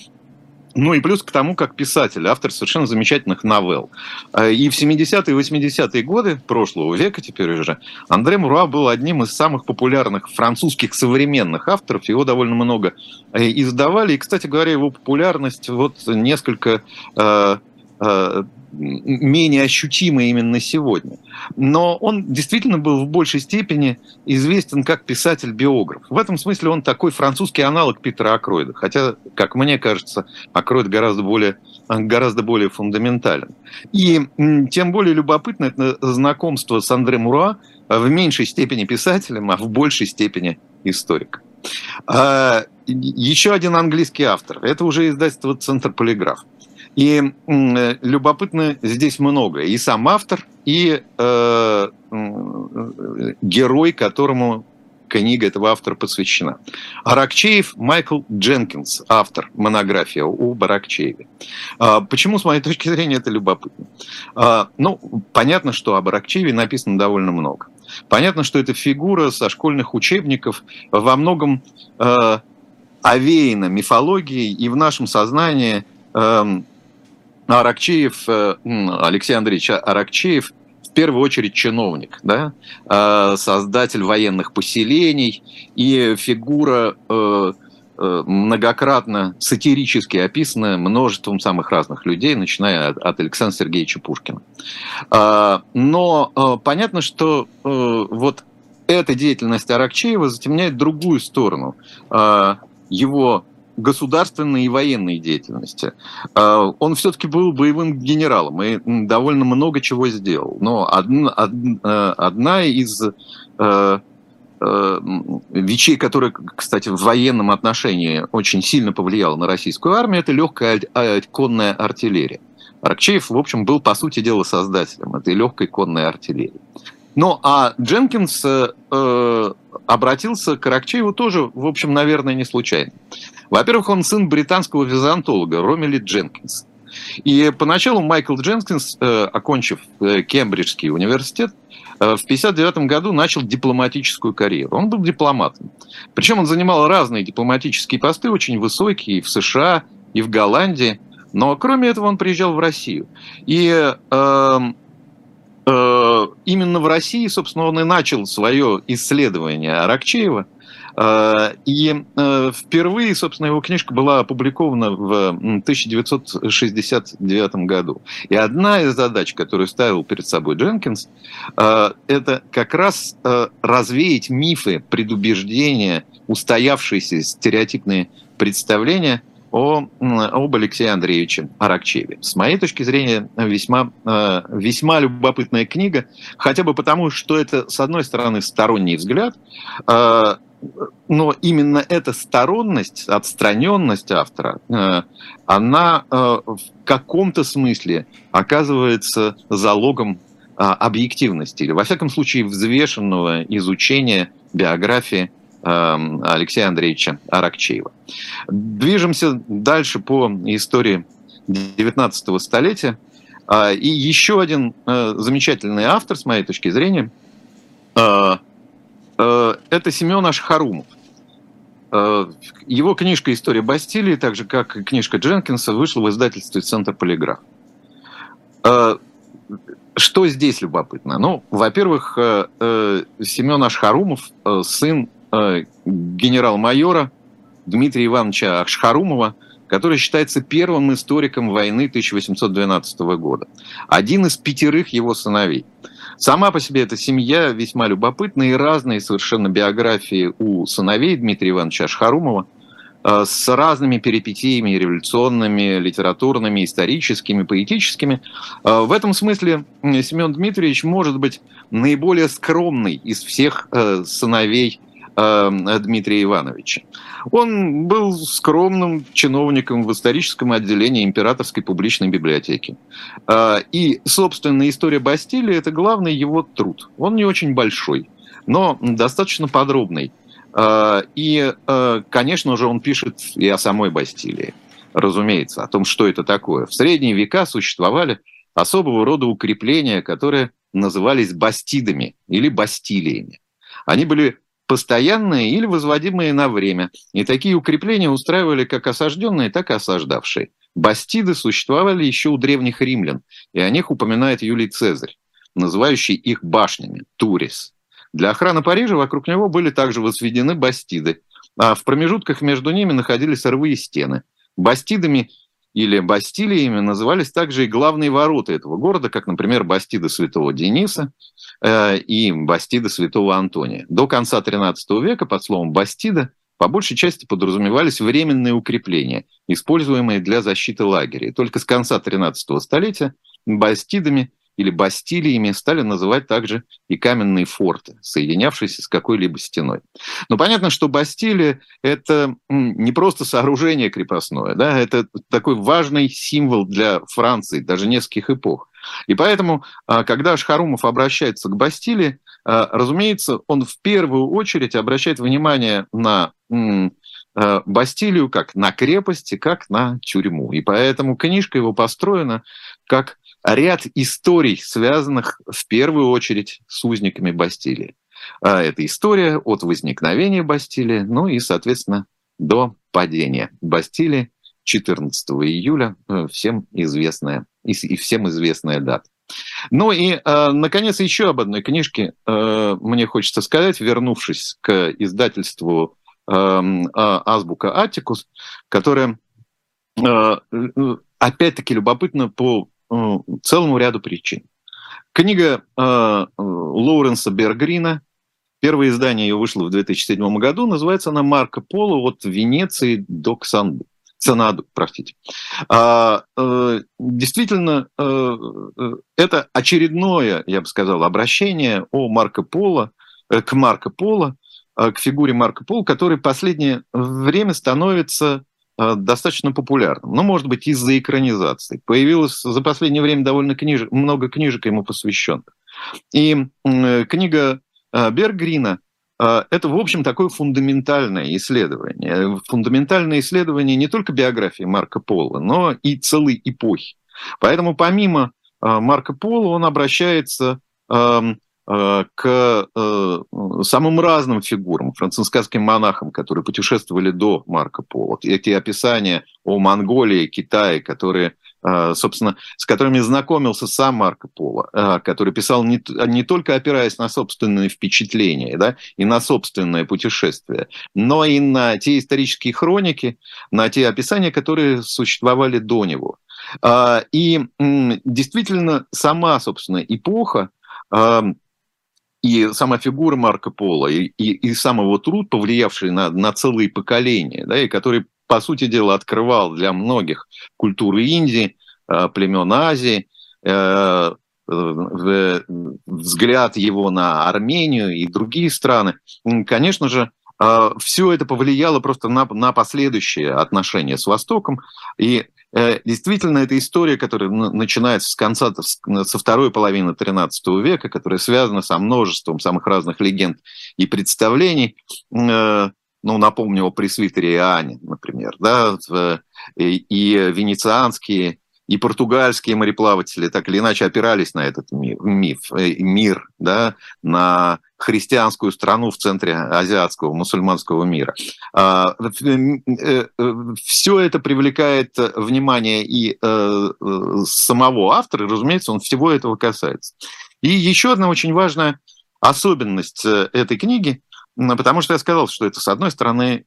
ну и плюс к тому, как писатель, автор совершенно замечательных новелл. Э, и в 70-е и 80-е годы прошлого века теперь уже Андре Муруа был одним из самых популярных французских современных авторов. Его довольно много э, издавали. И, кстати говоря, его популярность вот несколько э, менее ощутимый именно сегодня. Но он действительно был в большей степени известен как писатель-биограф. В этом смысле он такой французский аналог Питера Акройда. Хотя, как мне кажется, Акройд гораздо более, гораздо более фундаментален. И тем более любопытно это знакомство с Андре Мура в меньшей степени писателем, а в большей степени историком. А, еще один английский автор. Это уже издательство «Центр Полиграф». И э, любопытно здесь много. И сам автор, и э, э, герой, которому книга этого автора посвящена. Аракчеев Майкл Дженкинс, автор монографии о Баракчееве. А, почему, с моей точки зрения, это любопытно? А, ну, понятно, что об Аракчееве написано довольно много. Понятно, что эта фигура со школьных учебников во многом э, овеяна мифологией, и в нашем сознании э, Аракчеев, э, Алексей Андреевич Аракчеев в первую очередь чиновник, да, э, создатель военных поселений и фигура э, многократно сатирически описанная множеством самых разных людей, начиная от Александра Сергеевича Пушкина. Но понятно, что вот эта деятельность Аракчеева затемняет другую сторону его государственной и военной деятельности. А, он все-таки был боевым генералом и довольно много чего сделал. Но одна, э, одна из э, э, вещей, которая, кстати, в военном отношении очень сильно повлияла на российскую армию, это легкая конная артиллерия. Аркчеев, в общем, был, по сути дела, создателем этой легкой конной артиллерии. Ну, а Дженкинс обратился к Аракчееву тоже, в общем, наверное, не случайно. Во-первых, он сын британского византолога Ромели Дженкинс. И поначалу Майкл Дженкинс, э, окончив э, Кембриджский университет, э, в 1959 году начал дипломатическую карьеру. Он был дипломатом. Причем он занимал разные дипломатические посты, очень высокие, и в США, и в Голландии. Но кроме этого он приезжал в Россию. И э, именно в России, собственно, он и начал свое исследование Аракчеева – Э, и э, впервые, собственно, его книжка была опубликована в 1969 году. И одна из задач, которую ставил перед собой Дженкинс, э, это как раз развеять мифы, предубеждения, устоявшиеся стереотипные представления о, об Алексее Андреевиче Аракчеве. С моей точки зрения, весьма, весьма любопытная книга, хотя бы потому, что это, с одной стороны, сторонний взгляд, но именно эта сторонность, отстраненность автора, э, она э, в каком-то смысле оказывается залогом а, объективности, или, во всяком случае, взвешенного изучения биографии э, Алексея Андреевича Аракчеева. Движемся дальше по истории 19 столетия. А, и еще один замечательный автор, с моей точки зрения, Э, это Семен Ашхарумов. Э, его книжка «История Бастилии», так же как и книжка Дженкинса, вышла в издательстве «Центр Полиграф». Э, что здесь любопытно? Ну, во-первых, Семен Ашхарумов, сын генерал-майора Дмитрия Ивановича Ашхарумова, который считается первым историком войны 1812 года. Один из пятерых его сыновей – Сама по себе эта семья весьма любопытная и разные совершенно биографии у сыновей Дмитрия Ивановича Ашхарумова э, с разными перипетиями революционными, литературными, историческими, поэтическими. Э, в этом смысле Семен Дмитриевич может быть наиболее скромный из всех э, сыновей Дмитрия Ивановича. Он был скромным чиновником в историческом отделении Императорской публичной библиотеки. А, и, собственно, история Бастилии – это главный его труд. Он не очень большой, но достаточно подробный. А, и, а, конечно же, он пишет и о самой Бастилии, разумеется, о том, что это такое. В средние века существовали особого рода укрепления, которые назывались бастидами или бастилиями. Они были постоянные или возводимые на время. И такие укрепления устраивали как осажденные, так и осаждавшие. Бастиды существовали еще у древних римлян, и о них упоминает Юлий Цезарь, называющий их башнями, турис. Для охраны Парижа вокруг него были также возведены бастиды, а в промежутках между ними находились рвы и стены. Бастидами или Бастилиями назывались также и главные ворота этого города, как, например, Бастида Святого Дениса э, и Бастида Святого Антония. До конца XIII века под словом «Бастида» по большей части подразумевались временные укрепления, используемые для защиты лагерей. Только с конца XIII столетия бастидами или бастилиями стали называть также и каменные форты, соединявшиеся с какой-либо стеной. Но понятно, что Бастилия – это не просто сооружение крепостное, да, это такой важный символ для Франции, даже нескольких эпох. И поэтому, а, когда Шхарумов обращается к Бастилии, а, разумеется, он в первую очередь обращает внимание на а, Бастилию как на крепости, как на тюрьму. И поэтому книжка его построена как ряд историй, связанных в первую очередь с узниками Бастилии. А это история от возникновения Бастилии, ну и, соответственно, до падения Бастилии 14 июля, э, всем известная, и всем известная дата. Ну и, э, наконец, еще об одной книжке э, мне хочется сказать, вернувшись к издательству эм, а, «Азбука Атикус», которое, опять-таки, любопытно по целому ряду причин. Книга э, Лоуренса Бергрина, первое издание ее вышло в 2007 году, называется она «Марко Поло от Венеции до Ксанду». Ценаду, простите. А, э, действительно, э, э, это очередное, я бы сказал, обращение о Марко Поло, э, к Марко Поло, э, к фигуре Марко Поло, который последнее время становится Э, достаточно популярным. Ну, может быть, из-за экранизации. Появилось за последнее время довольно книж... много книжек ему посвященных. И э, книга э, Бергрина э, это, в общем, такое фундаментальное исследование. Фундаментальное исследование не только биографии Марка Пола, но и целой эпохи. Поэтому помимо э, Марка Пола он обращается эм, Э, к э, самым разным фигурам, францисканским монахам, которые путешествовали до Марко Поло. Эти описания о Монголии, Китае, которые э, собственно, с которыми знакомился сам Марко Поло, который писал не, не только опираясь на собственные впечатления да, и на собственное путешествие, но и на те исторические хроники, на те описания, которые существовали до него. И действительно, сама, собственно, эпоха и сама фигура Марко Поло, и, и, и сам его труд, повлиявший на, на целые поколения, да, и который, по сути дела, открывал для многих культуры Индии, э, племен Азии, э, э, взгляд его на Армению и другие страны, конечно же, все это повлияло просто на, на последующие отношения с Востоком. И Э, действительно, это история, которая начинается с конца, со второй половины XIII века, которая связана со множеством самых разных легенд и представлений. Э, ну, напомню о пресвитере Иоанне, например, да, и венецианские и португальские мореплаватели так или иначе опирались на этот миф, э, мир, да, на христианскую страну в центре азиатского мусульманского мира. А, э, э, Все это привлекает внимание и самого автора, и, разумеется, он всего этого касается. И еще одна очень важная особенность этой книги, потому что я сказал, что это, с одной стороны,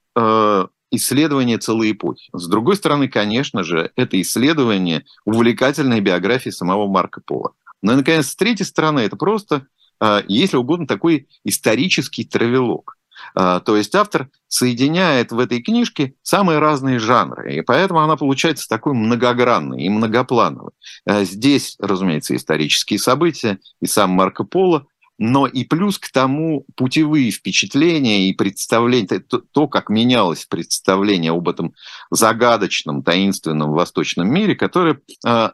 исследование целой эпохи. С другой стороны, конечно же, это исследование увлекательной биографии самого Марка Пола. Но, наконец, с третьей стороны, это просто, а, если угодно, такой исторический травелог. А, то есть автор соединяет в этой книжке самые разные жанры, и поэтому она получается такой многогранной и многоплановой. А, здесь, разумеется, исторические события, и сам Марко Поло, но и плюс к тому путевые впечатления и представления, то, то, как менялось представление об этом загадочном, таинственном восточном мире, которое э,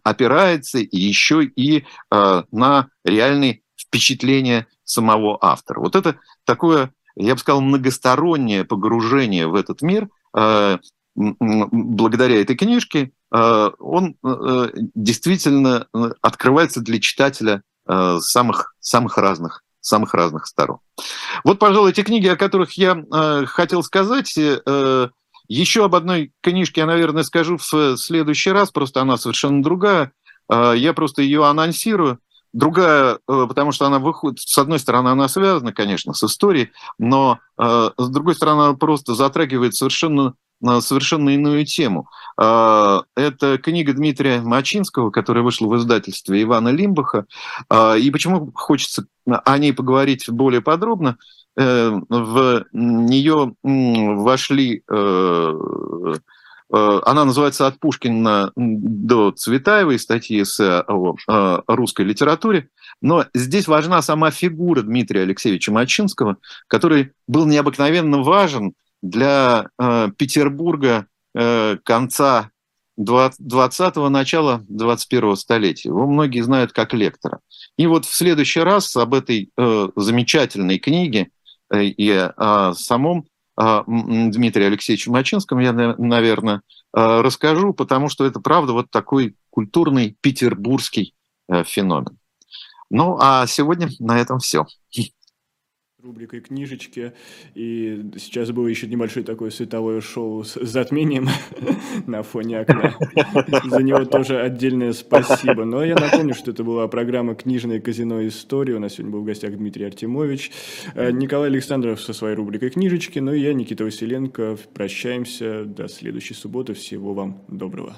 опирается еще и э, на реальные впечатления самого автора. Вот это такое, я бы сказал, многостороннее погружение в этот мир, э, благодаря этой книжке, э, он э, действительно открывается для читателя Э, самых, самых разных самых разных сторон. Вот, пожалуй, эти книги, о которых я э, хотел сказать. Э, еще об одной книжке я, наверное, скажу в следующий раз, просто она совершенно другая. Э, я просто ее анонсирую. Другая, э, потому что она выходит, с одной стороны, она связана, конечно, с историей, но э, с другой стороны, она просто затрагивает совершенно совершенно иную тему. А, это книга Дмитрия Мачинского, которая вышла в издательстве Ивана Лимбаха. А, и почему хочется о ней поговорить более подробно? Э, в нее вошли э, э, она называется «От Пушкина до Цветаевой», статьи с русской литературе. Но здесь важна сама фигура Дмитрия Алексеевича Мачинского, который был необыкновенно важен для э, Петербурга э, конца 20-го, начала 21-го столетия. Его многие знают как лектора. И вот в следующий раз об этой э, замечательной книге э, и о самом э, Дмитрии Алексеевиче Мачинском я, наверное, э, расскажу, потому что это, правда, вот такой культурный петербургский э, феномен. Ну, а сегодня на этом все рубрикой книжечки. И сейчас было еще небольшое такое световое шоу с затмением на фоне окна. За него тоже отдельное спасибо. Но я напомню, что это была программа «Книжное казино История». У нас сегодня был в гостях Дмитрий Артемович, э, Николай Александров со своей рубрикой «Книжечки». Ну и я, Никита Василенко. Прощаемся до следующей субботы. Всего вам доброго.